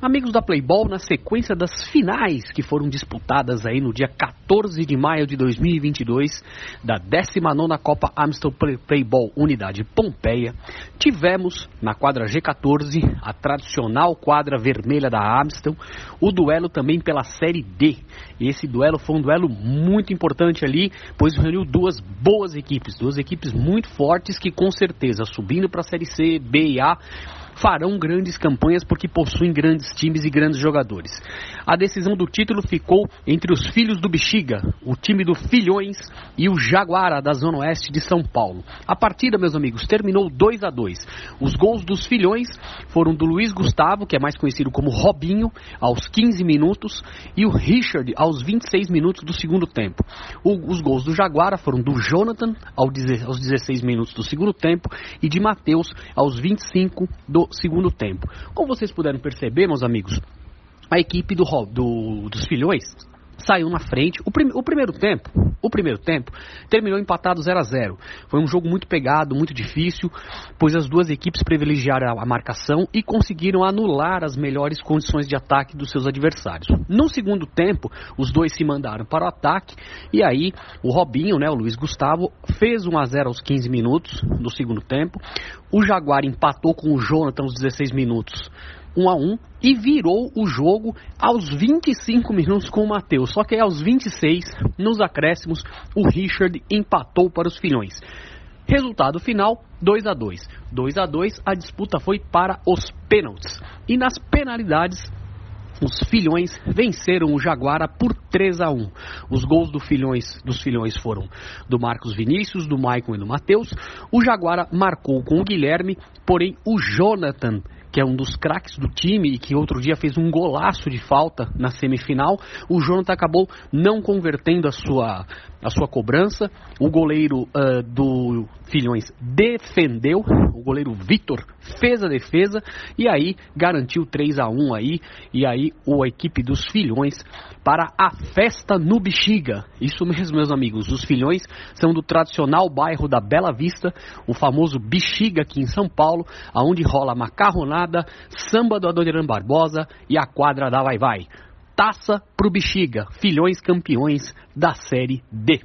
Amigos da Playball, na sequência das finais que foram disputadas aí no dia 14 de maio de 2022 da 19ª Copa Amstel Playball Unidade Pompeia, tivemos na quadra G14, a tradicional quadra vermelha da Amstel, o duelo também pela Série D. E esse duelo foi um duelo muito importante ali, pois reuniu duas boas equipes, duas equipes muito fortes que com certeza subindo para a Série C, B e A farão grandes campanhas porque possuem grandes times e grandes jogadores. A decisão do título ficou entre os filhos do Bexiga, o time do Filhões e o Jaguara da Zona Oeste de São Paulo. A partida, meus amigos, terminou 2 a 2. Os gols dos Filhões foram do Luiz Gustavo, que é mais conhecido como Robinho, aos 15 minutos, e o Richard aos 26 minutos do segundo tempo. O, os gols do Jaguara foram do Jonathan aos 16 minutos do segundo tempo e de Matheus aos 25 do segundo tempo. Como vocês puderam perceber, meus amigos, a equipe do, do, dos filhões saiu na frente. O, prim, o, primeiro tempo, o primeiro tempo terminou empatado 0 a 0. Foi um jogo muito pegado, muito difícil, pois as duas equipes privilegiaram a marcação e conseguiram anular as melhores condições de ataque dos seus adversários. No segundo tempo, os dois se mandaram para o ataque e aí o Robinho, né, o Luiz Gustavo, fez 1 a 0 aos 15 minutos do segundo tempo. O Jaguar empatou com o Jonathan aos 16 minutos 1 a 1 e virou o jogo aos 25 minutos com o Matheus. Só que aos 26, nos acréscimos, o Richard empatou para os filhões. Resultado final: 2 a 2. 2 a 2, a disputa foi para os pênaltis. E nas penalidades, os Filhões venceram o Jaguara por 3 a 1. Os gols do filhões, dos Filhões foram do Marcos Vinícius, do Maicon e do Matheus. O Jaguara marcou com o Guilherme, porém o Jonathan que é um dos craques do time e que outro dia fez um golaço de falta na semifinal, o Jonathan acabou não convertendo a sua, a sua cobrança. O goleiro uh, do Filhões defendeu, o goleiro Vitor fez a defesa e aí garantiu 3 a 1 aí e aí a equipe dos Filhões para a festa no Bexiga. Isso mesmo, meus amigos. Os Filhões são do tradicional bairro da Bela Vista, o famoso Bexiga aqui em São Paulo, aonde rola macarronada, samba do Adoniran Barbosa e a quadra da Vai Vai. Taça pro Bexiga, Filhões campeões da Série D.